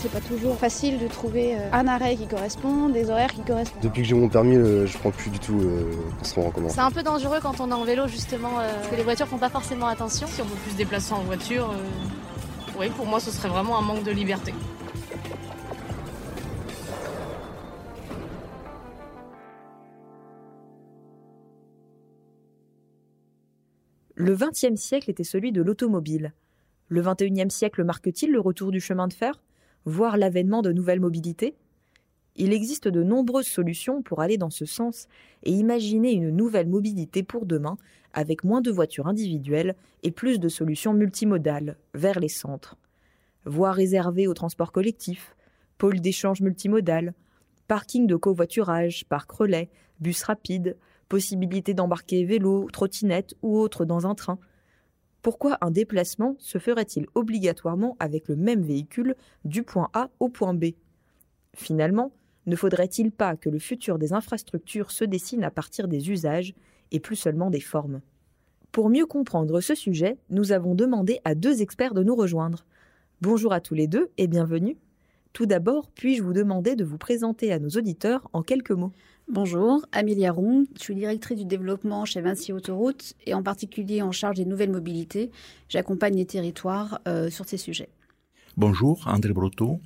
C'est pas toujours facile de trouver euh, un arrêt qui correspond, des horaires qui correspondent. Depuis que j'ai mon permis, euh, je prends plus du tout euh, transport en commun. C'est un peu dangereux quand on est en vélo justement, euh, parce que les voitures font pas forcément attention. Si on peut plus se déplacer en voiture, euh, oui, pour moi ce serait vraiment un manque de liberté. Le XXe siècle était celui de l'automobile. Le XXIe siècle marque-t-il le retour du chemin de fer, voire l'avènement de nouvelles mobilités Il existe de nombreuses solutions pour aller dans ce sens et imaginer une nouvelle mobilité pour demain avec moins de voitures individuelles et plus de solutions multimodales vers les centres. Voies réservées au transport collectif, pôles d'échange multimodal, parking de covoiturage, parc relais, bus rapide, possibilité d'embarquer vélo, trottinette ou autre dans un train. Pourquoi un déplacement se ferait-il obligatoirement avec le même véhicule du point A au point B? Finalement, ne faudrait-il pas que le futur des infrastructures se dessine à partir des usages et plus seulement des formes? Pour mieux comprendre ce sujet, nous avons demandé à deux experts de nous rejoindre. Bonjour à tous les deux et bienvenue. Tout d'abord, puis-je vous demander de vous présenter à nos auditeurs en quelques mots? Bonjour, Amélia Roux. Je suis directrice du développement chez Vinci Autoroute et en particulier en charge des nouvelles mobilités. J'accompagne les territoires euh, sur ces sujets. Bonjour, André Brotteau.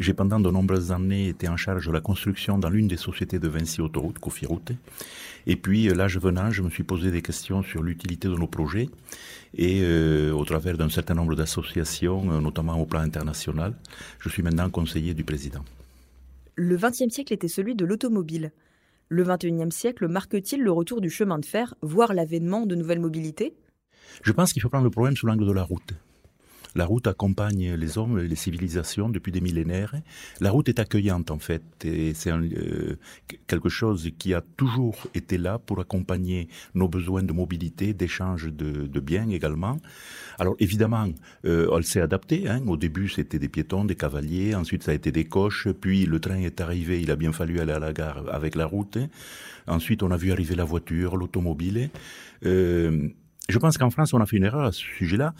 J'ai pendant de nombreuses années été en charge de la construction dans l'une des sociétés de Vinci Autoroute, Cofiroute. Et puis, l'âge venant, je me suis posé des questions sur l'utilité de nos projets et euh, au travers d'un certain nombre d'associations, euh, notamment au plan international, je suis maintenant conseiller du président. Le XXe siècle était celui de l'automobile. Le XXIe siècle marque-t-il le retour du chemin de fer, voire l'avènement de nouvelles mobilités? Je pense qu'il faut prendre le problème sous l'angle de la route. La route accompagne les hommes et les civilisations depuis des millénaires. La route est accueillante en fait, et c'est euh, quelque chose qui a toujours été là pour accompagner nos besoins de mobilité, d'échange de, biens également. Alors évidemment, euh, elle s'est adaptée. Hein. Au début, c'était des piétons, des cavaliers. Ensuite, ça a été des coches. Puis le train est arrivé. Il a bien fallu aller à la gare avec la route. Ensuite, on a vu arriver la voiture, l'automobile. Euh, je pense qu'en France, on a fait une erreur à ce sujet-là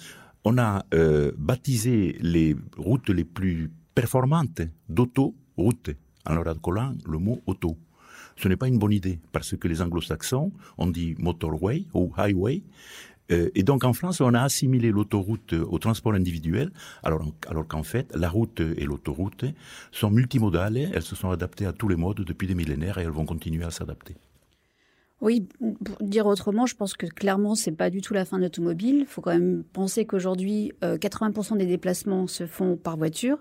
on a euh, baptisé les routes les plus performantes d'autoroutes en leur accolant le mot auto. Ce n'est pas une bonne idée parce que les anglo-saxons ont dit motorway ou highway. Euh, et donc en France, on a assimilé l'autoroute au transport individuel, alors qu'en fait, la route et l'autoroute sont multimodales, elles se sont adaptées à tous les modes depuis des millénaires et elles vont continuer à s'adapter. Oui, pour dire autrement, je pense que clairement, c'est pas du tout la fin de l'automobile. Il faut quand même penser qu'aujourd'hui, euh, 80% des déplacements se font par voiture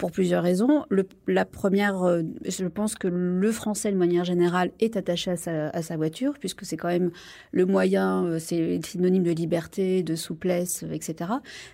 pour plusieurs raisons. La première, euh, je pense que le français, de manière générale, est attaché à sa, voiture, puisque c'est quand même le moyen, euh, c'est synonyme de liberté, de souplesse, etc.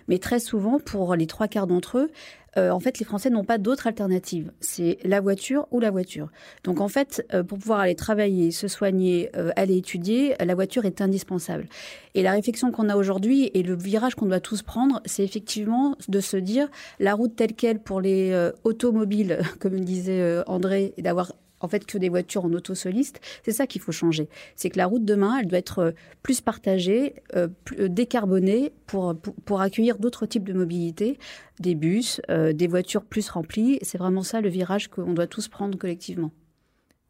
Mais très souvent, pour les trois quarts d'entre eux, euh, en fait, les Français n'ont pas d'autre alternative. C'est la voiture ou la voiture. Donc, en fait, pour pouvoir aller travailler, se soigner, aller étudier, la voiture est indispensable. Et la réflexion qu'on a aujourd'hui et le virage qu'on doit tous prendre, c'est effectivement de se dire la route telle qu'elle pour les automobiles, comme disait André, et d'avoir en fait que des voitures en auto soliste, c'est ça qu'il faut changer. C'est que la route demain, elle doit être plus partagée, euh, plus décarbonée pour, pour, accueillir d'autres types de mobilité, des bus, euh, des voitures plus remplies. C'est vraiment ça le virage qu'on doit tous prendre collectivement.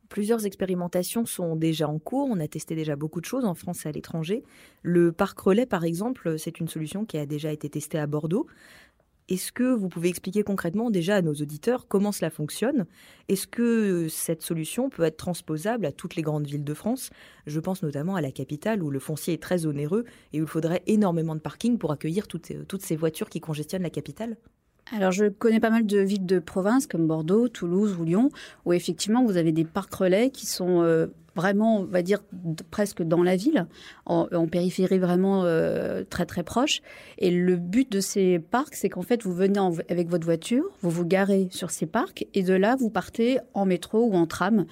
Plusieurs expérimentations sont déjà en cours. On a testé déjà beaucoup de choses en France et à l'étranger. Le parc relais, par exemple, c'est une solution qui a déjà été testée à Bordeaux. Est-ce que vous pouvez expliquer concrètement déjà à nos auditeurs comment cela fonctionne? Est-ce que cette solution peut être transposable à toutes les grandes villes de France? Je pense notamment à la capitale où le foncier est très onéreux et où il faudrait énormément de parking pour accueillir toutes, toutes ces voitures qui congestionnent la capitale. Alors, je connais pas mal de villes de province comme Bordeaux, Toulouse ou Lyon, où effectivement vous avez des parcs relais qui sont euh, vraiment, on va dire, presque dans la ville, en, en périphérie vraiment euh, très très proche. Et le but de ces parcs, c'est qu'en fait, vous venez en, avec votre voiture, vous vous garez sur ces parcs, et de là, vous partez en métro ou en tram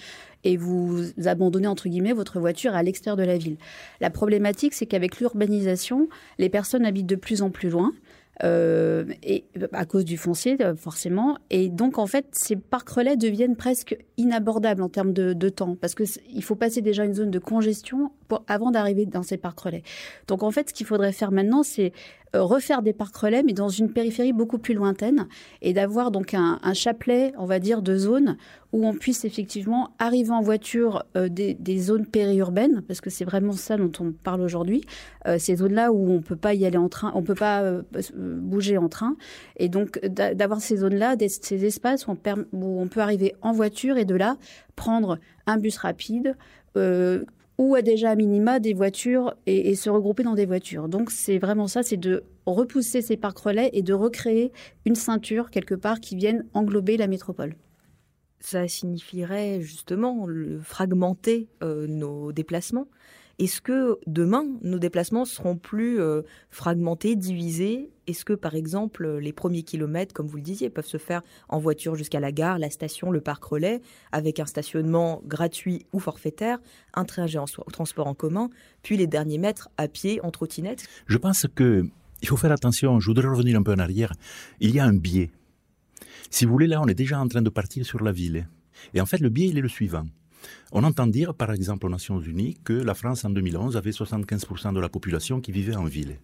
et vous abandonnez entre guillemets votre voiture à l'extérieur de la ville. La problématique, c'est qu'avec l'urbanisation, les personnes habitent de plus en plus loin. Euh, et à cause du foncier forcément. Et donc en fait ces parcs relais deviennent presque inabordables en termes de, de temps parce que il faut passer déjà une zone de congestion pour, avant d'arriver dans ces parcs relais. Donc en fait ce qu'il faudrait faire maintenant c'est euh, refaire des parcs relais, mais dans une périphérie beaucoup plus lointaine, et d'avoir donc un, chapelet, on va dire, de zones où on puisse effectivement arriver en voiture euh, des, zones périurbaines, parce que c'est vraiment ça dont on parle aujourd'hui, euh, ces zones-là où on peut pas y aller en train, on peut pas bouger en train, et donc d'avoir ces zones-là, ces espaces où on, peut arriver en voiture et de là prendre un bus rapide ou à déjà à minima des voitures et, se regrouper dans des voitures. Donc c'est vraiment ça, c'est de repousser ces parcs relais et de recréer une ceinture quelque part qui vienne englober la métropole. Ça signifierait justement fragmenter euh, nos déplacements. Est-ce que demain, nos déplacements seront plus euh, fragmentés, divisés? Est-ce que, par exemple, les premiers kilomètres, comme vous le disiez, peuvent se faire en voiture jusqu'à la gare, la station, le parc relais, avec un stationnement gratuit ou forfaitaire, un trajet en transport en commun, puis les derniers mètres à pied, en trottinette? Je pense que il faut faire attention. Je voudrais revenir un peu en arrière. Il y a un biais. Si vous voulez, là, on est déjà en train de partir sur la ville. Et en fait, le biais, il est le suivant. On entend dire, par exemple, aux Nations Unies, que la France, en 2011, avait 75% de la population qui vivait en ville.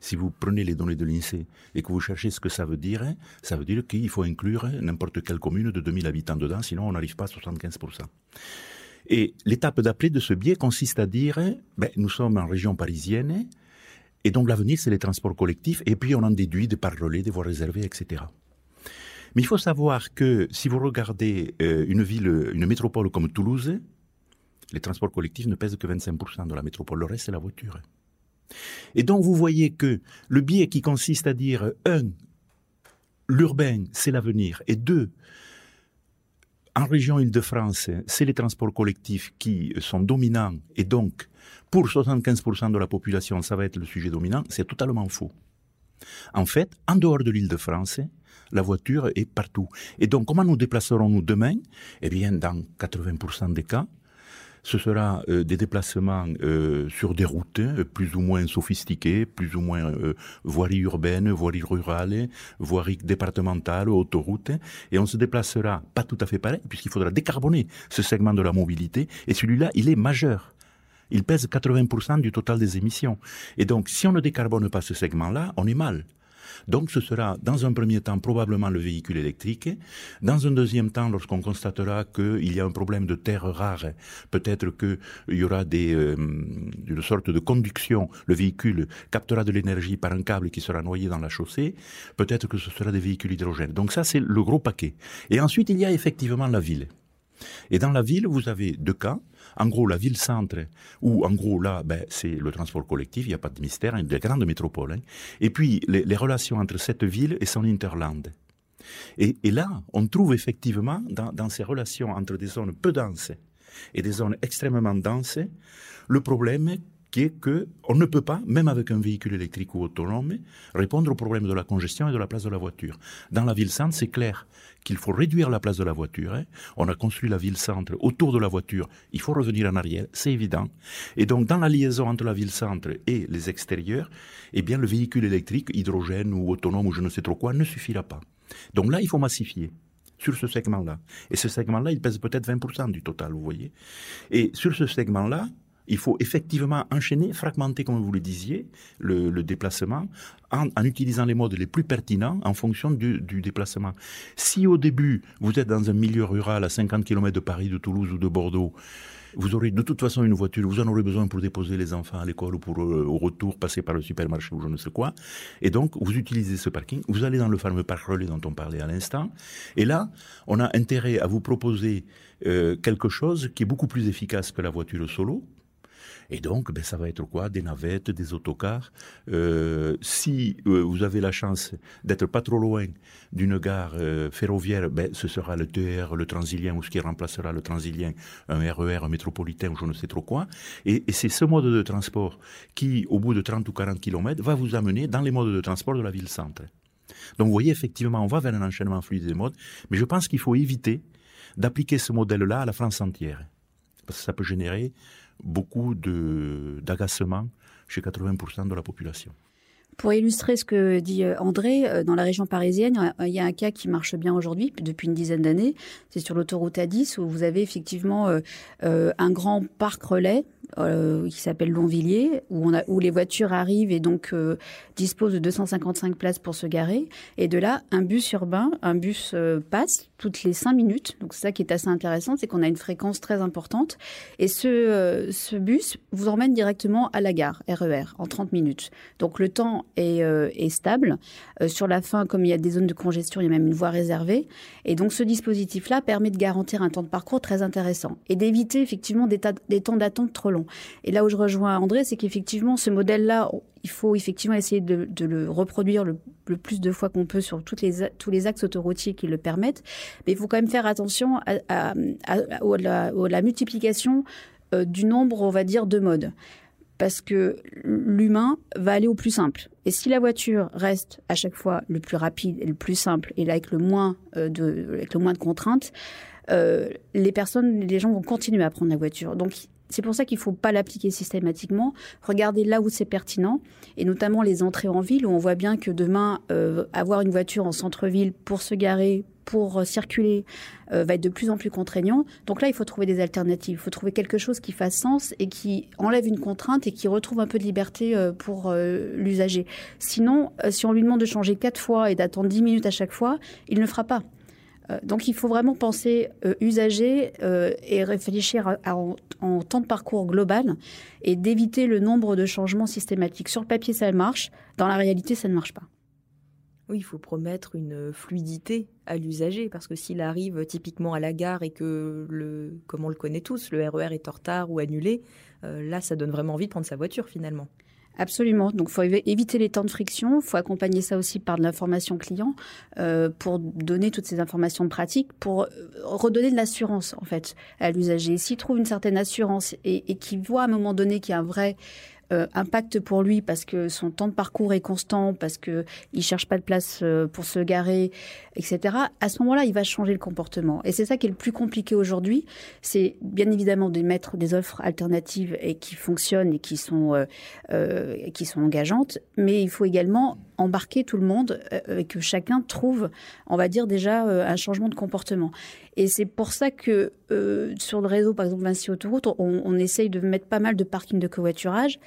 Si vous prenez les données de l'INSEE et que vous cherchez ce que ça veut dire, ça veut dire qu'il faut inclure n'importe quelle commune de 2000 habitants dedans, sinon on n'arrive pas à 75%. Et l'étape d'après de ce biais consiste à dire, ben, nous sommes en région parisienne, et donc l'avenir, c'est les transports collectifs, et puis on en déduit des par des voies réservées, etc. Mais il faut savoir que si vous regardez euh, une ville, une métropole comme Toulouse, les transports collectifs ne pèsent que 25% de la métropole. Le reste, c'est la voiture. Et donc, vous voyez que le biais qui consiste à dire, un, l'urbain, c'est l'avenir, et deux, en région Île-de-France, c'est les transports collectifs qui sont dominants, et donc, pour 75% de la population, ça va être le sujet dominant, c'est totalement faux. En fait, en dehors de l'Île-de-France, la voiture est partout. Et donc, comment nous déplacerons-nous demain? Eh bien, dans 80% des cas, ce sera euh, des déplacements euh, sur des routes euh, plus ou moins sophistiquées, plus ou moins voiries urbaines, voiries rurales, voiries départementales, autoroutes, et on se déplacera pas tout à fait pareil, puisqu'il faudra décarboner ce segment de la mobilité, et celui-là, il est majeur. Il pèse 80% du total des émissions. Et donc, si on ne décarbone pas ce segment-là, on est mal. Donc ce sera dans un premier temps probablement le véhicule électrique. Dans un deuxième temps, lorsqu'on constatera qu'il y a un problème de terre rare, peut-être qu'il y aura des, euh, une sorte de conduction. Le véhicule captera de l'énergie par un câble qui sera noyé dans la chaussée. Peut-être que ce sera des véhicules hydrogène. Donc ça, c'est le gros paquet. Et ensuite, il y a effectivement la ville. Et dans la ville, vous avez deux cas. En gros, la ville-centre, où en gros là, ben, c'est le transport collectif, il n'y a pas de mystère, une des grandes métropoles. Hein. Et puis les, relations entre cette ville et son interland. Et, là, on trouve effectivement dans, ces relations entre des zones peu denses et des zones extrêmement denses, le problème qui est qu'on ne peut pas, même avec un véhicule électrique ou autonome, répondre au problème de la congestion et de la place de la voiture. Dans la ville-centre, c'est clair qu'il faut réduire la place de la voiture. Hein. On a construit la ville-centre autour de la voiture. Il faut revenir en arrière, c'est évident. Et donc, dans la liaison entre la ville-centre et les extérieurs, eh bien, le véhicule électrique, hydrogène ou autonome ou je ne sais trop quoi, ne suffira pas. Donc là, il faut massifier sur ce segment-là. Et ce segment-là, il pèse peut-être 20% du total, vous voyez. Et sur ce segment-là, il faut effectivement enchaîner, fragmenter, comme vous le disiez, le, déplacement en, utilisant les modes les plus pertinents en fonction du, déplacement. Si au début, vous êtes dans un milieu rural à 50 km de Paris, de Toulouse ou de Bordeaux, vous aurez de toute façon une voiture, vous en aurez besoin pour déposer les enfants à l'école ou pour euh, au retour passer par le supermarché ou je ne sais quoi. Et donc, vous utilisez ce parking, vous allez dans le fameux parc relais dont on parlait à l'instant. Et là, on a intérêt à vous proposer euh, quelque chose qui est beaucoup plus efficace que la voiture solo, et donc, ben, ça va être quoi? Des navettes, des autocars. Euh, si euh, vous avez la chance d'être pas trop loin d'une gare euh, ferroviaire, ben, ce sera le TER, le Transilien, ou ce qui remplacera le Transilien, un RER, un métropolitain, ou je ne sais trop quoi. Et, et c'est ce mode de transport qui, au bout de 30 ou 40 km, va vous amener dans les modes de transport de la ville-centre. Donc vous voyez, effectivement, on va vers un enchaînement fluide des modes, mais je pense qu'il faut éviter d'appliquer ce modèle-là à la France entière. Parce que ça peut générer beaucoup d'agacement chez 80% de la population. Pour illustrer ce que dit euh, André, euh, dans la région parisienne, il y a un cas qui marche bien aujourd'hui, depuis une dizaine d'années. C'est sur l'autoroute A10 où vous avez effectivement euh, un grand parc relais qui s'appelle Longvilliers, où, les voitures arrivent et donc disposent de 255 places pour se garer. Et de là, un bus urbain, un bus passe toutes les 5 minutes. Donc c'est ça qui est assez intéressant, c'est qu'on a une fréquence très importante. Et ce, ce bus vous emmène directement à la gare RER e en 30 minutes. Donc le temps est, est stable. sur la fin, comme il y a des zones de congestion, il y a même une voie réservée. Et donc ce dispositif-là permet de garantir un temps de parcours très intéressant et d'éviter effectivement des, des temps d'attente trop longs. Et là où je rejoins André, c'est qu'effectivement, ce modèle-là, il faut effectivement essayer de, le reproduire le, plus de fois qu'on peut sur toutes les, tous les axes autoroutiers qui le permettent. Mais il faut quand même faire attention à, la, multiplication euh, du nombre, on va dire, de modes parce que l'humain va aller au plus simple. Et si la voiture reste à chaque fois le plus rapide et le plus simple et avec le moins euh, de, avec le moins de contraintes, euh, les personnes, les gens vont continuer à prendre la voiture. Donc c'est pour ça qu'il ne faut pas l'appliquer systématiquement. Regardez là où c'est pertinent, et notamment les entrées en ville, où on voit bien que demain, euh, avoir une voiture en centre-ville pour se garer, pour euh, circuler, euh, va être de plus en plus contraignant. Donc là, il faut trouver des alternatives. Il faut trouver quelque chose qui fasse sens et qui enlève une contrainte et qui retrouve un peu de liberté pour l'usager. Sinon, si on lui demande de changer quatre fois et d'attendre dix minutes à chaque fois, il ne le fera pas. Euh, donc il faut vraiment penser euh, usager euh, et réfléchir en, temps de parcours global et d'éviter le nombre de changements systématiques. Sur le papier, ça marche. Dans la réalité, ça ne marche pas. Oui, il faut promettre une fluidité à l'usager parce que s'il arrive typiquement à la gare et que, le, comme on le connaît tous, le RER e est en retard ou annulé, là, ça donne vraiment envie de prendre sa voiture finalement. Absolument. Donc, faut éviter les temps de friction. Faut accompagner ça aussi par de l'information client euh, pour donner toutes ces informations pratiques, pour euh, redonner de l'assurance en fait à l'usager. S'il trouve une certaine assurance et, et qu'il voit à un moment donné qu'il y a un vrai euh, impact pour lui parce que son temps de parcours est constant, parce que il cherche pas de place euh, pour se garer, etc. À ce moment-là, il va changer le comportement. Et c'est ça qui est le plus compliqué aujourd'hui. C'est bien évidemment de mettre des offres alternatives et qui fonctionnent et qui sont euh, qui sont engageantes, mais il faut également embarquer tout le monde et que chacun trouve, on va dire déjà, un changement de comportement. Et c'est pour ça que euh, sur le réseau, par exemple Vinci Autoroute, on, essaye de mettre pas mal de parkings de covoiturage.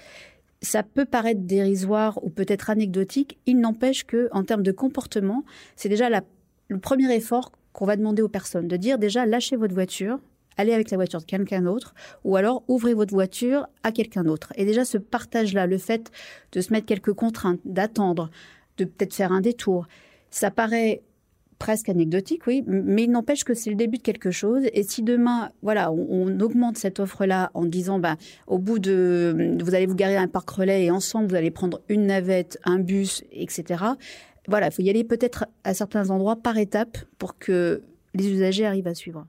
Ça peut paraître dérisoire ou peut-être anecdotique. Il n'empêche que, en termes de comportement, c'est déjà le premier effort qu'on va demander aux personnes, de dire déjà lâchez votre voiture, allez avec la voiture de quelqu'un d'autre, ou alors ouvrez votre voiture à quelqu'un d'autre. Et déjà ce partage-là, le fait de se mettre quelques contraintes, d'attendre, de peut-être faire un détour, ça paraît presque anecdotique, oui, mais il n'empêche que c'est le début de quelque chose. Et si demain, voilà, on, augmente cette offre-là en disant, bah, au bout de, vous allez vous garer à un parc relais et ensemble vous allez prendre une navette, un bus, etc. Voilà, il faut y aller peut-être à certains endroits par étapes pour que les usagers arrivent à suivre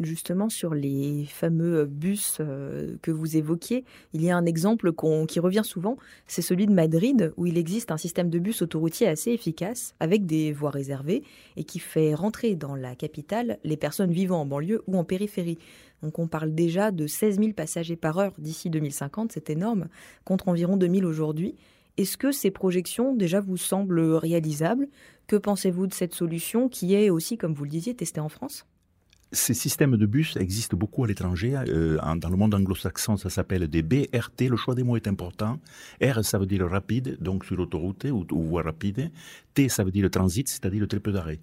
justement sur les fameux bus euh, que vous évoquiez, il y a un exemple qui revient souvent, c'est celui de Madrid, où il existe un système de bus autoroutier assez efficace, avec des voies réservées, et qui fait rentrer dans la capitale les personnes vivant en banlieue ou en périphérie. Donc on parle déjà de 16 000 passagers par heure d'ici 2050, c'est énorme, contre environ 2000 aujourd'hui. Est-ce que ces projections déjà vous semblent réalisables? Que pensez-vous de cette solution qui est aussi, comme vous le disiez, testée en France? Ces systèmes de bus existent beaucoup à l'étranger. Euh, dans le monde anglo-saxon, ça s'appelle des BRT. Le choix des mots est important. R, ça veut dire rapide, donc sur l'autoroute ou, voie rapide. T, ça veut dire le transit, c'est-à-dire le très peu d'arrêt.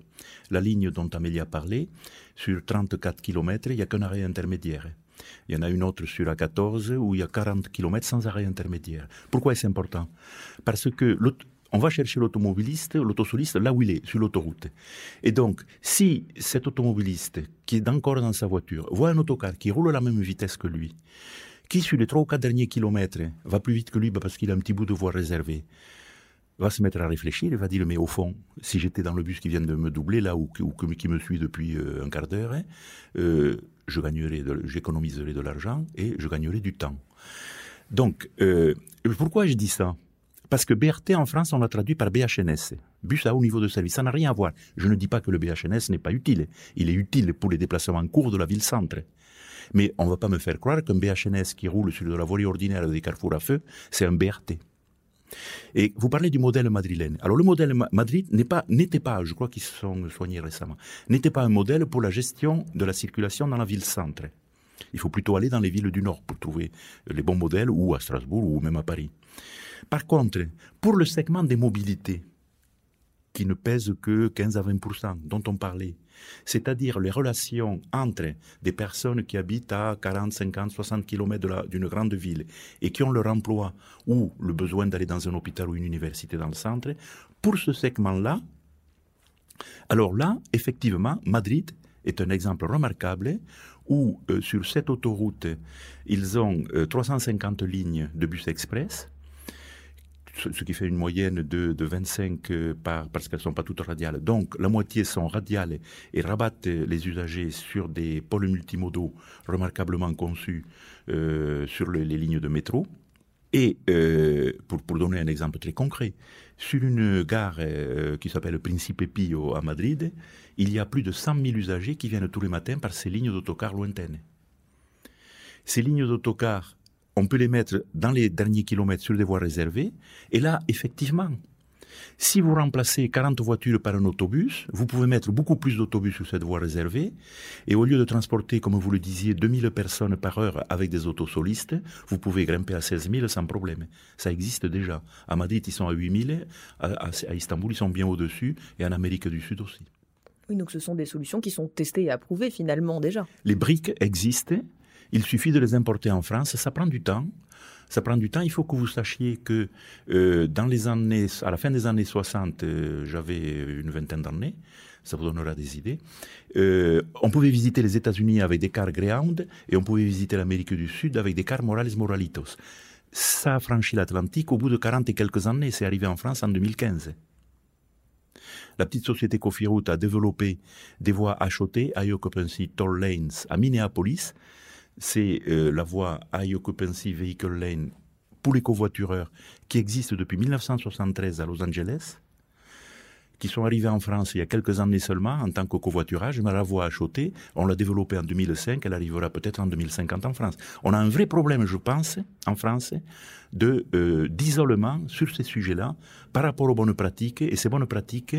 La ligne dont Amélie a parlé, sur 34 km, il n'y a qu'un arrêt intermédiaire. Il y en a une autre sur A14 où il y a 40 km sans arrêt intermédiaire. Pourquoi est-ce important? Parce que on va chercher l'automobiliste, l'autosoliste là où il est, sur l'autoroute. Et donc, si cet automobiliste, qui est encore dans sa voiture, voit un autocar qui roule à la même vitesse que lui, qui sur les trois ou quatre derniers kilomètres va plus vite que lui bah, parce qu'il a un petit bout de voie réservée, va se mettre à réfléchir et va dire mais au fond, si j'étais dans le bus qui vient de me doubler là ou, qui me suit depuis euh, un quart d'heure, hein, euh, je gagnerai, j'économiserai de l'argent et je gagnerai du temps. Donc, euh, pourquoi je dis ça? Parce que BRT en France, on l'a traduit par BHNS, bus à haut niveau de service. Ça n'a rien à voir. Je ne dis pas que le BHNS n'est pas utile. Il est utile pour les déplacements courts de la ville-centre. Mais on ne va pas me faire croire qu'un BHNS qui roule sur de la voie ordinaire des carrefours à feu, c'est un BRT. Et vous parlez du modèle madrilène. Alors le modèle Madrid n'est pas, n'était pas, je crois qu'ils se sont soignés récemment, n'était pas un modèle pour la gestion de la circulation dans la ville-centre. Il faut plutôt aller dans les villes du Nord pour trouver les bons modèles, ou à Strasbourg, ou même à Paris. Par contre, pour le segment des mobilités, qui ne pèse que 15 à 20% dont on parlait, c'est-à-dire les relations entre des personnes qui habitent à 40, 50, 60 km d'une grande ville et qui ont leur emploi ou le besoin d'aller dans un hôpital ou une université dans le centre, pour ce segment-là, alors là, effectivement, Madrid est un exemple remarquable où euh, sur cette autoroute, ils ont 350 euh, lignes de bus express, ce qui fait une moyenne de, 25 euh, par, parce qu'elles ne sont pas toutes radiales. Donc la moitié sont radiales et rabattent les usagers sur des pôles multimodaux remarquablement conçus euh, sur les lignes de métro. Et euh, pour, pour, donner un exemple très concret, sur une gare qui s'appelle Principe Pio à Madrid, il y a plus de 100 000 usagers qui viennent tous les matins par ces lignes d'autocar lointaines. Ces lignes d'autocar on peut les mettre dans les derniers kilomètres sur des voies réservées. Et là, effectivement, si vous remplacez 40 voitures par un autobus, vous pouvez mettre beaucoup plus d'autobus sur cette voie réservée. Et au lieu de transporter, comme vous le disiez, 2000 personnes par heure avec des autos solistes, vous pouvez grimper à 16 000 sans problème. Ça existe déjà. À Madrid, ils sont à 8 000. À, Istanbul, ils sont bien au-dessus. Et en Amérique du Sud aussi. Oui, donc ce sont des solutions qui sont testées et approuvées finalement déjà. Les briques existent. Il suffit de les importer en France. Ça prend du temps. Ça prend du temps. Il faut que vous sachiez que euh, dans les années, à la fin des années 60, euh, j'avais une vingtaine d'années. Ça vous donnera des idées. Euh, on pouvait visiter les États-Unis avec des cars Greyhound et on pouvait visiter l'Amérique du Sud avec des cars Morales Moralitos. Ça a franchi l'Atlantique au bout de 40 et quelques années. C'est arrivé en France en 2015. La petite société Cofiroute a développé des voies HOT, High Occupancy Toll Lanes, à Minneapolis, c'est euh, la voie High Occupancy Vehicle Lane pour les covoitureurs qui existe depuis 1973 à Los Angeles, qui sont arrivés en France il y a quelques années seulement en tant que covoiturage, mais la voie acheter, on l'a développée en 2005, elle arrivera peut-être en 2050 en France. On a un vrai problème, je pense, en France, euh, d'isolement sur ces sujets-là par rapport aux bonnes pratiques, et ces bonnes pratiques,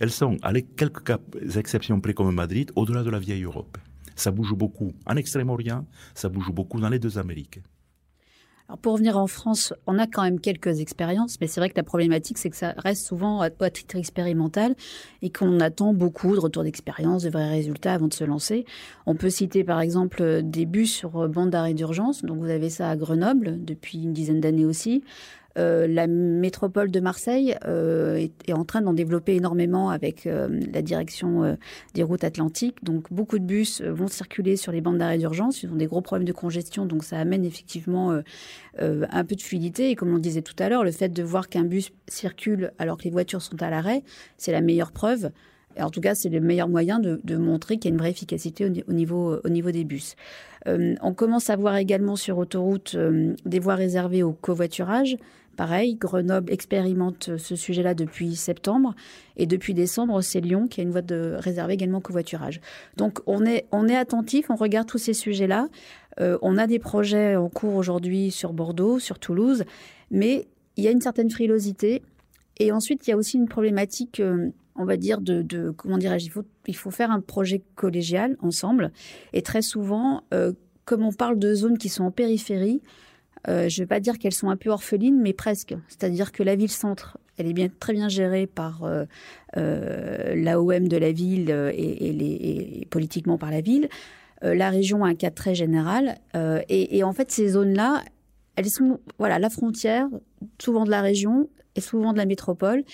elles sont, avec quelques exceptions près comme Madrid, au-delà de la vieille Europe. Ça bouge beaucoup en Extrême-Orient, ça bouge beaucoup dans les deux Amériques. Alors pour revenir en France, on a quand même quelques expériences, mais c'est vrai que la problématique, c'est que ça reste souvent à, titre expérimental et qu'on attend beaucoup de retours d'expérience, de vrais résultats avant de se lancer. On peut citer par exemple des bus sur bande d'arrêt d'urgence. Donc vous avez ça à Grenoble depuis une dizaine d'années aussi. Euh, la métropole de Marseille euh, est, en train d'en développer énormément avec euh, la direction des routes atlantiques. Donc beaucoup de bus vont circuler sur les bandes d'arrêt d'urgence. Ils ont des gros problèmes de congestion, donc ça amène effectivement un peu de fluidité. Et comme on disait tout à l'heure, le fait de voir qu'un bus circule alors que les voitures sont à l'arrêt, c'est la meilleure preuve. En tout cas, c'est le meilleur moyen de, montrer qu'il y a une vraie efficacité au, niveau, au niveau des bus. on commence à voir également sur autoroute des voies réservées au covoiturage. Pareil, Grenoble expérimente ce sujet-là depuis septembre et depuis décembre, c'est Lyon qui a une voie de réservée également au covoiturage. Donc on est, attentif, on regarde tous ces sujets-là. Euh, on a des projets en cours aujourd'hui sur Bordeaux, sur Toulouse, mais il y a une certaine frilosité. Et ensuite, il y a aussi une problématique, euh, on va dire, de, comment dirais-je, il faut, il faut faire un projet collégial ensemble. Et très souvent, euh, comme on parle de zones qui sont en périphérie, euh, je ne vais pas dire qu'elles sont un peu orphelines, mais presque. C'est-à-dire que la ville-centre, elle est bien, très bien gérée par euh, euh, l'AOM de la ville et, politiquement par la ville. la région a un cadre très général. Et, en fait, ces zones-là, elles sont voilà, la frontière, souvent de la région et souvent de la métropole.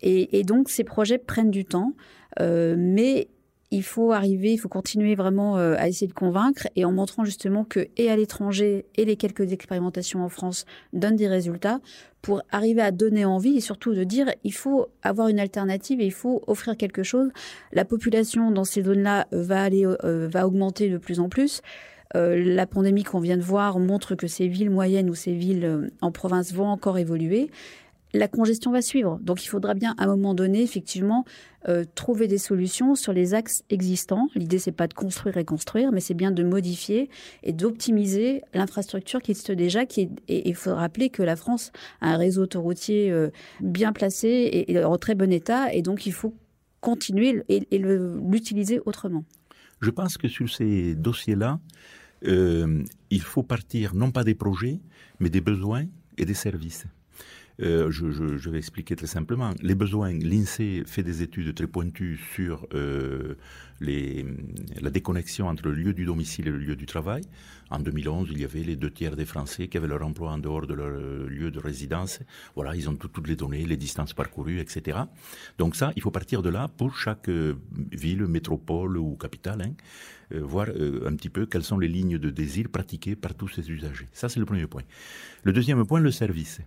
Et, donc, ces projets prennent du temps. mais il faut arriver, il faut continuer vraiment euh, à essayer de convaincre et en montrant justement que et à l'étranger et les quelques expérimentations en France donnent des résultats pour arriver à donner envie et surtout de dire il faut avoir une alternative et il faut offrir quelque chose. La population dans ces zones-là va euh, va augmenter de plus en plus. Euh, la pandémie qu'on vient de voir montre que ces villes moyennes ou ces villes en province vont encore évoluer. La congestion va suivre. Donc il faudra bien à un moment donné, effectivement, euh, trouver des solutions sur les axes existants. L'idée, c'est pas de construire et construire, mais c'est bien de modifier et d'optimiser l'infrastructure qui existe déjà. Il faut rappeler que la France a un réseau autoroutier euh, bien placé et, en très bon état, et donc il faut continuer et, l'utiliser autrement. Je pense que sur ces dossiers-là, euh, il faut partir non pas des projets, mais des besoins et des services. Euh, je, je, je, vais expliquer très simplement. Les besoins, l'INSEE fait des études très pointues sur euh, les, la déconnexion entre le lieu du domicile et le lieu du travail. En 2011, il y avait les deux tiers des Français qui avaient leur emploi en dehors de leur lieu de résidence. Voilà, ils ont toutes les données, les distances parcourues, etc. Donc ça, il faut partir de là pour chaque euh, ville, métropole ou capitale. Hein. Euh, voir euh, un petit peu quelles sont les lignes de désir pratiquées par tous ces usagers. Ça, c'est le premier point. Le deuxième point, le service.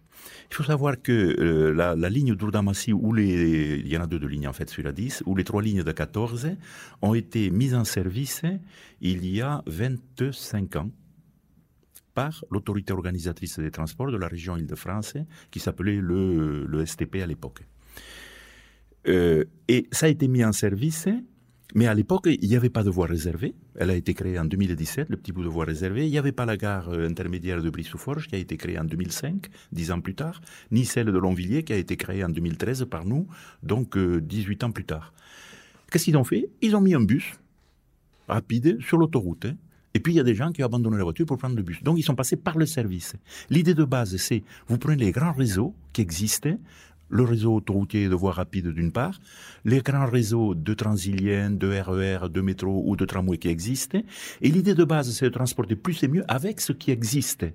Il faut savoir que euh, la, la, ligne d'Ourdamassi, où il y en a deux de lignes en fait sur la 10, où les trois lignes de 14 ont été mises en service il y a 25 ans par l'autorité organisatrice des transports de la région Île-de-France, qui s'appelait le, STP à l'époque. Et ça a été mis en service mais à l'époque, il n'y avait pas de voie réservée. Elle a été créée en 2017, le petit bout de voie réservée. Il n'y avait pas la gare euh, intermédiaire de Brie-sous-Forges qui a été créée en 2005, dix ans plus tard, ni celle de Longvilliers qui a été créée en 2013 par nous, donc 18 euh, ans plus tard. Qu'est-ce qu'ils ont fait? Ils ont mis un bus rapide sur l'autoroute. Hein. Et puis il y a des gens qui ont abandonné la voiture pour prendre le bus. Donc ils sont passés par le service. L'idée de base, c'est vous prenez les grands réseaux qui existaient, le réseau autoroutier de voies rapides d'une part, les grands réseaux de transiliens, de RER, e de métro ou de tramway qui existent. Et l'idée de base, c'est de transporter plus et mieux avec ce qui existe.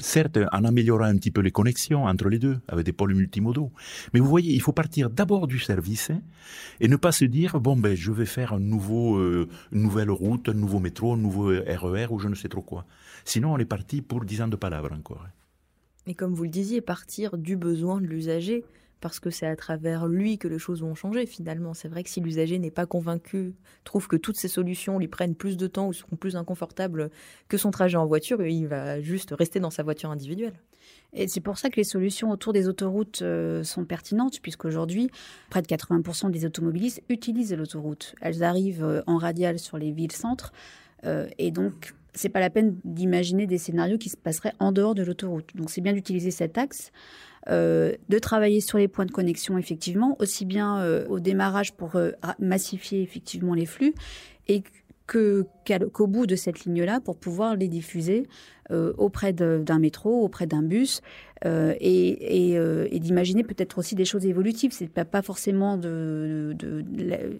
Certes, en améliorant un petit peu les connexions entre les deux, avec des pôles multimodaux. Mais vous voyez, il faut partir d'abord du service et ne pas se dire, bon, ben, je vais faire un nouveau, euh, une nouvelle route, un nouveau métro, un nouveau RER e ou je ne sais trop quoi. Sinon, on est parti pour dix ans de palabres encore. Et comme vous le disiez, partir du besoin de l'usager, parce que c'est à travers lui que les choses vont changer finalement. C'est vrai que si l'usager n'est pas convaincu, trouve que toutes ces solutions lui prennent plus de temps ou seront plus inconfortables que son trajet en voiture, il va juste rester dans sa voiture individuelle. Et c'est pour ça que les solutions autour des autoroutes euh, sont pertinentes, puisqu'aujourd'hui, près de 80% des automobilistes utilisent l'autoroute. Elles arrivent euh, en radial sur les villes-centres, euh, et donc c'est pas la peine d'imaginer des scénarios qui se passeraient en dehors de l'autoroute. Donc c'est bien d'utiliser cet axe, euh, de travailler sur les points de connexion effectivement, aussi bien euh, au démarrage pour euh, massifier effectivement les flux et qu'au bout de cette ligne-là pour pouvoir les diffuser euh, auprès d'un métro, auprès d'un bus, euh, et, euh, et d'imaginer peut-être aussi des choses évolutives. C'est pas, pas forcément de, de, de,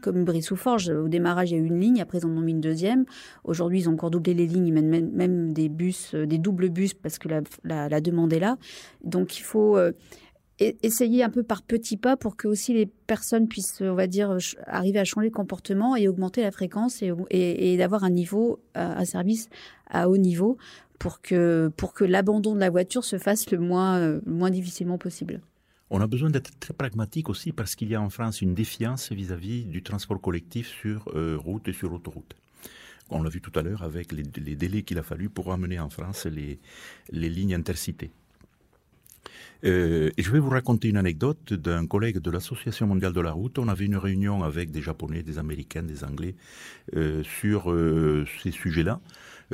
comme Brie-sous-Forge. Au démarrage, il y a une ligne, après ils en ont mis une deuxième. Aujourd'hui, ils ont encore doublé les lignes, même, des bus, des doubles bus, parce que la, la demande est là. Donc il faut essayer un peu par petits pas pour que aussi les personnes puissent, on va dire, arriver à changer de comportement et augmenter la fréquence et, d'avoir un niveau, un service à haut niveau pour que, pour que l'abandon de la voiture se fasse le moins, le moins difficilement possible. On a besoin d'être très pragmatique aussi parce qu'il y a en France une défiance vis-à-vis du transport collectif sur euh, route et sur autoroute. On l'a vu tout à l'heure avec les, les délais qu'il a fallu pour amener en France les, les lignes intercités. Euh, je vais vous raconter une anecdote d'un collègue de l'Association mondiale de la route. On avait une réunion avec des Japonais, des Américains, des Anglais euh, sur euh, ces sujets-là.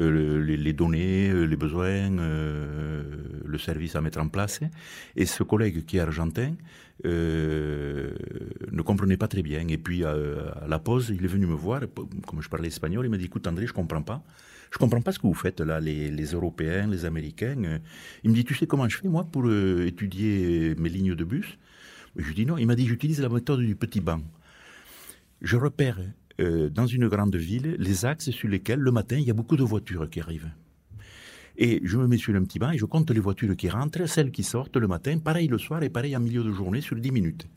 Euh, les, données, euh, les besoins, le service à mettre en place. Et ce collègue qui est argentin ne comprenait pas très bien. Et puis à, à, la pause, il est venu me voir, comme je parlais espagnol, il m'a dit, écoute André, je comprends pas. Je comprends pas ce que vous faites là, les, Européens, les Américains. Euh. Il me dit, tu sais comment je fais moi pour euh, étudier mes lignes de bus? Je lui dis non. Il m'a dit, j'utilise la méthode du petit banc. Je repère euh, dans une grande ville les axes sur lesquels le matin il y a beaucoup de voitures qui arrivent. Et je me mets sur un petit banc et je compte les voitures qui rentrent, celles qui sortent le matin, pareil le soir et pareil en milieu de journée sur 10 minutes.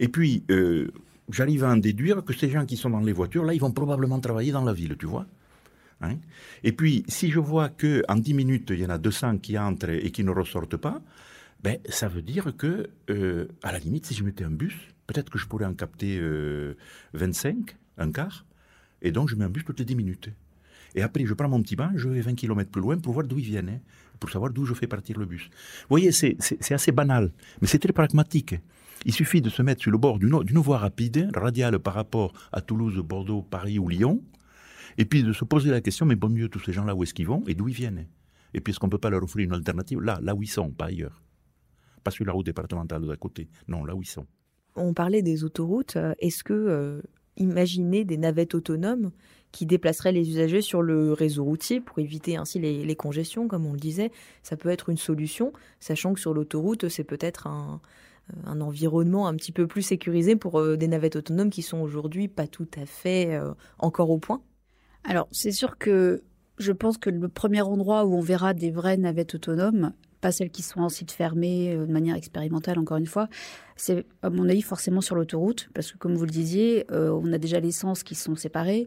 Et puis, j'arrive à en déduire que ces gens qui sont dans les voitures, là, ils vont probablement travailler dans la ville, tu vois. Hein et puis, si je vois que en 10 minutes, il y en a 200 qui entrent et qui ne ressortent pas, ben, ça veut dire que, euh, à la limite, si je mettais un bus, peut-être que je pourrais en capter euh, 25, un quart, et donc je mets un bus toutes les 10 minutes. Et après, je prends mon petit bain, je vais 20 km plus loin pour voir d'où ils viennent, hein, pour savoir d'où je fais partir le bus. Vous voyez, c'est assez banal, mais c'est très pragmatique. Il suffit de se mettre sur le bord d'une voie rapide, radiale par rapport à Toulouse, Bordeaux, Paris ou Lyon, et puis de se poser la question, mais bon Dieu, tous ces gens-là, où est-ce qu'ils vont et d'où ils viennent? Et puis est-ce qu'on ne peut pas leur offrir une alternative? Là, là où ils sont, pas ailleurs Pas sur la route départementale d'à côté, non, là où ils sont. On parlait des autoroutes. Est-ce que euh, imaginer des navettes autonomes qui déplaceraient les usagers sur le réseau routier pour éviter ainsi les, congestions, comme on le disait, ça peut être une solution, sachant que sur l'autoroute, c'est peut-être un, un, environnement un petit peu plus sécurisé pour euh, des navettes autonomes qui sont aujourd'hui pas tout à fait euh, encore au point. Alors, c'est sûr que je pense que le premier endroit où on verra des vraies navettes autonomes, pas celles qui sont en site fermé euh, de manière expérimentale, encore une fois, c'est à mon avis forcément sur l'autoroute, parce que comme vous le disiez, euh, on a déjà les sens qui sont séparés,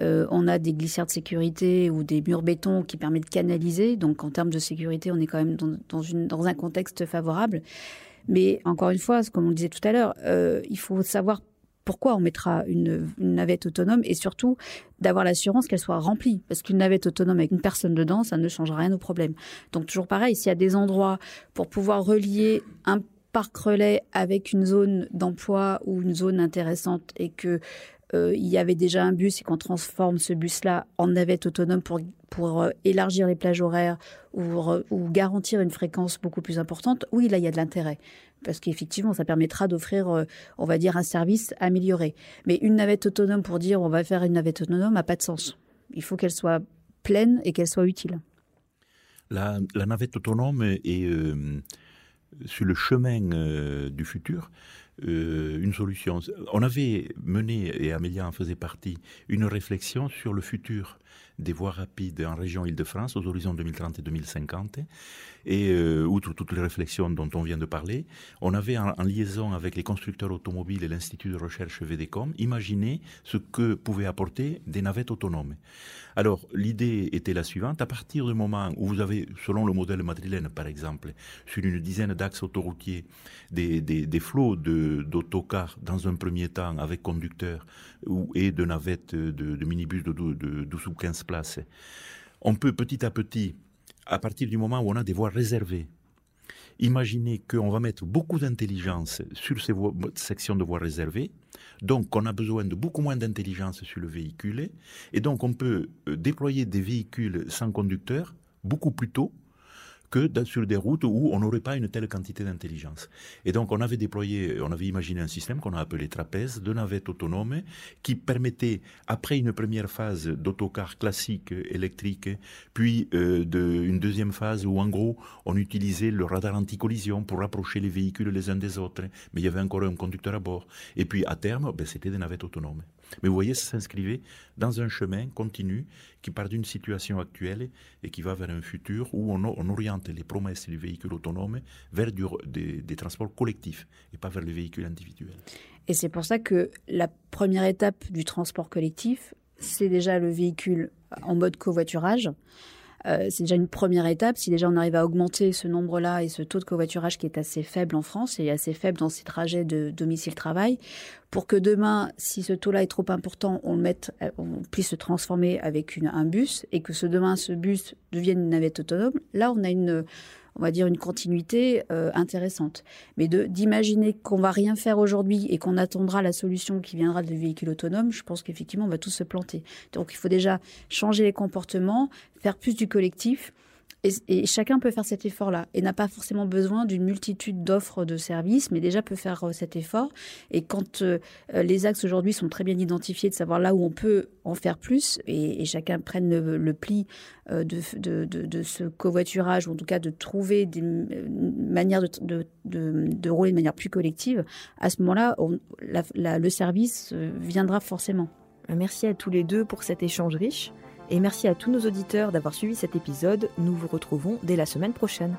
euh, on a des glissières de sécurité ou des murs béton qui permettent de canaliser, donc en termes de sécurité, on est quand même dans, un contexte favorable. Mais encore une fois, comme on le disait tout à l'heure, il faut savoir pourquoi on mettra une, navette autonome et surtout d'avoir l'assurance qu'elle soit remplie. Parce qu'une navette autonome avec une personne dedans, ça ne changera rien au problème. Donc toujours pareil, s'il y a des endroits pour pouvoir relier un parc relais avec une zone d'emploi ou une zone intéressante et que euh, il y avait déjà un bus et qu'on transforme ce bus-là en navette autonome pour, pour euh, élargir les plages horaires ou, ou, garantir une fréquence beaucoup plus importante, oui, là, il y a de l'intérêt parce qu'effectivement, ça permettra d'offrir, euh, on va dire, un service amélioré. Mais une navette autonome pour dire on va faire une navette autonome n'a pas de sens. Il faut qu'elle soit pleine et qu'elle soit utile. La, navette autonome est sur le chemin du futur. Une solution. On avait mené, et Amélia en faisait partie, une réflexion sur le futur des voies rapides en région Île-de-France aux horizons 2030 et 2050. Et euh, outre toutes les réflexions dont on vient de parler, on avait en, liaison avec les constructeurs automobiles et l'Institut de recherche VDCOM imaginé ce que pouvaient apporter des navettes autonomes. Alors l'idée était la suivante, à partir du moment où vous avez, selon le modèle madrilène par exemple, sur une dizaine d'axes autoroutiers, des, des, des flots d'autocars dans un premier temps avec conducteurs ou, et de navettes de, de minibus de, de 12 ou 15 places, on peut petit à petit à partir du moment où on a des voies réservées. Imaginez qu'on va mettre beaucoup d'intelligence sur ces sections de voies réservées, donc on a besoin de beaucoup moins d'intelligence sur le véhicule, et donc on peut euh, déployer des véhicules sans conducteur beaucoup plus tôt que sur des routes où on n'aurait pas une telle quantité d'intelligence. Et donc on avait déployé, on avait imaginé un système qu'on a appelé trapèze de navettes autonomes qui permettait, après une première phase d'autocar classique électrique, puis euh, de, une deuxième phase où en gros on utilisait le radar anti-collision pour rapprocher les véhicules les uns des autres, mais il y avait encore un conducteur à bord. Et puis à terme, ben, c'était des navettes autonomes. Mais vous voyez, ça s'inscrivait dans un chemin continu qui part d'une situation actuelle et qui va vers un futur où on, oriente les promesses du véhicule autonome vers des, des, transports collectifs et pas vers les véhicules individuels. Et c'est pour ça que la première étape du transport collectif, c'est déjà le véhicule en mode covoiturage. Euh, c'est déjà une première étape. Si déjà on arrive à augmenter ce nombre-là et ce taux de covoiturage qui est assez faible en France et assez faible dans ces trajets de domicile-travail, pour que demain, si ce taux-là est trop important, on le mette, euh, on puisse se transformer avec un bus et que ce demain ce bus devienne une navette autonome, là on a une on va dire, une continuité euh, intéressante. Mais d'imaginer qu'on va rien faire aujourd'hui et qu'on attendra la solution qui viendra des véhicules autonomes, je pense qu'effectivement, on va tous se planter. Donc, il faut déjà changer les comportements, faire plus du collectif et, chacun peut faire cet effort-là et n'a pas forcément besoin d'une multitude d'offres de services, mais déjà peut faire euh, cet effort. Et quand euh, euh, les axes aujourd'hui sont très bien identifiés, de savoir là où on peut en faire plus, et, chacun prenne le, pli de, ce covoiturage, ou en tout cas de trouver des manières de, de, rouler de manière plus collective, à ce moment-là, le service viendra forcément. Merci à tous les deux pour cet échange riche. Et merci à tous nos auditeurs d'avoir suivi cet épisode. Nous vous retrouvons dès la semaine prochaine.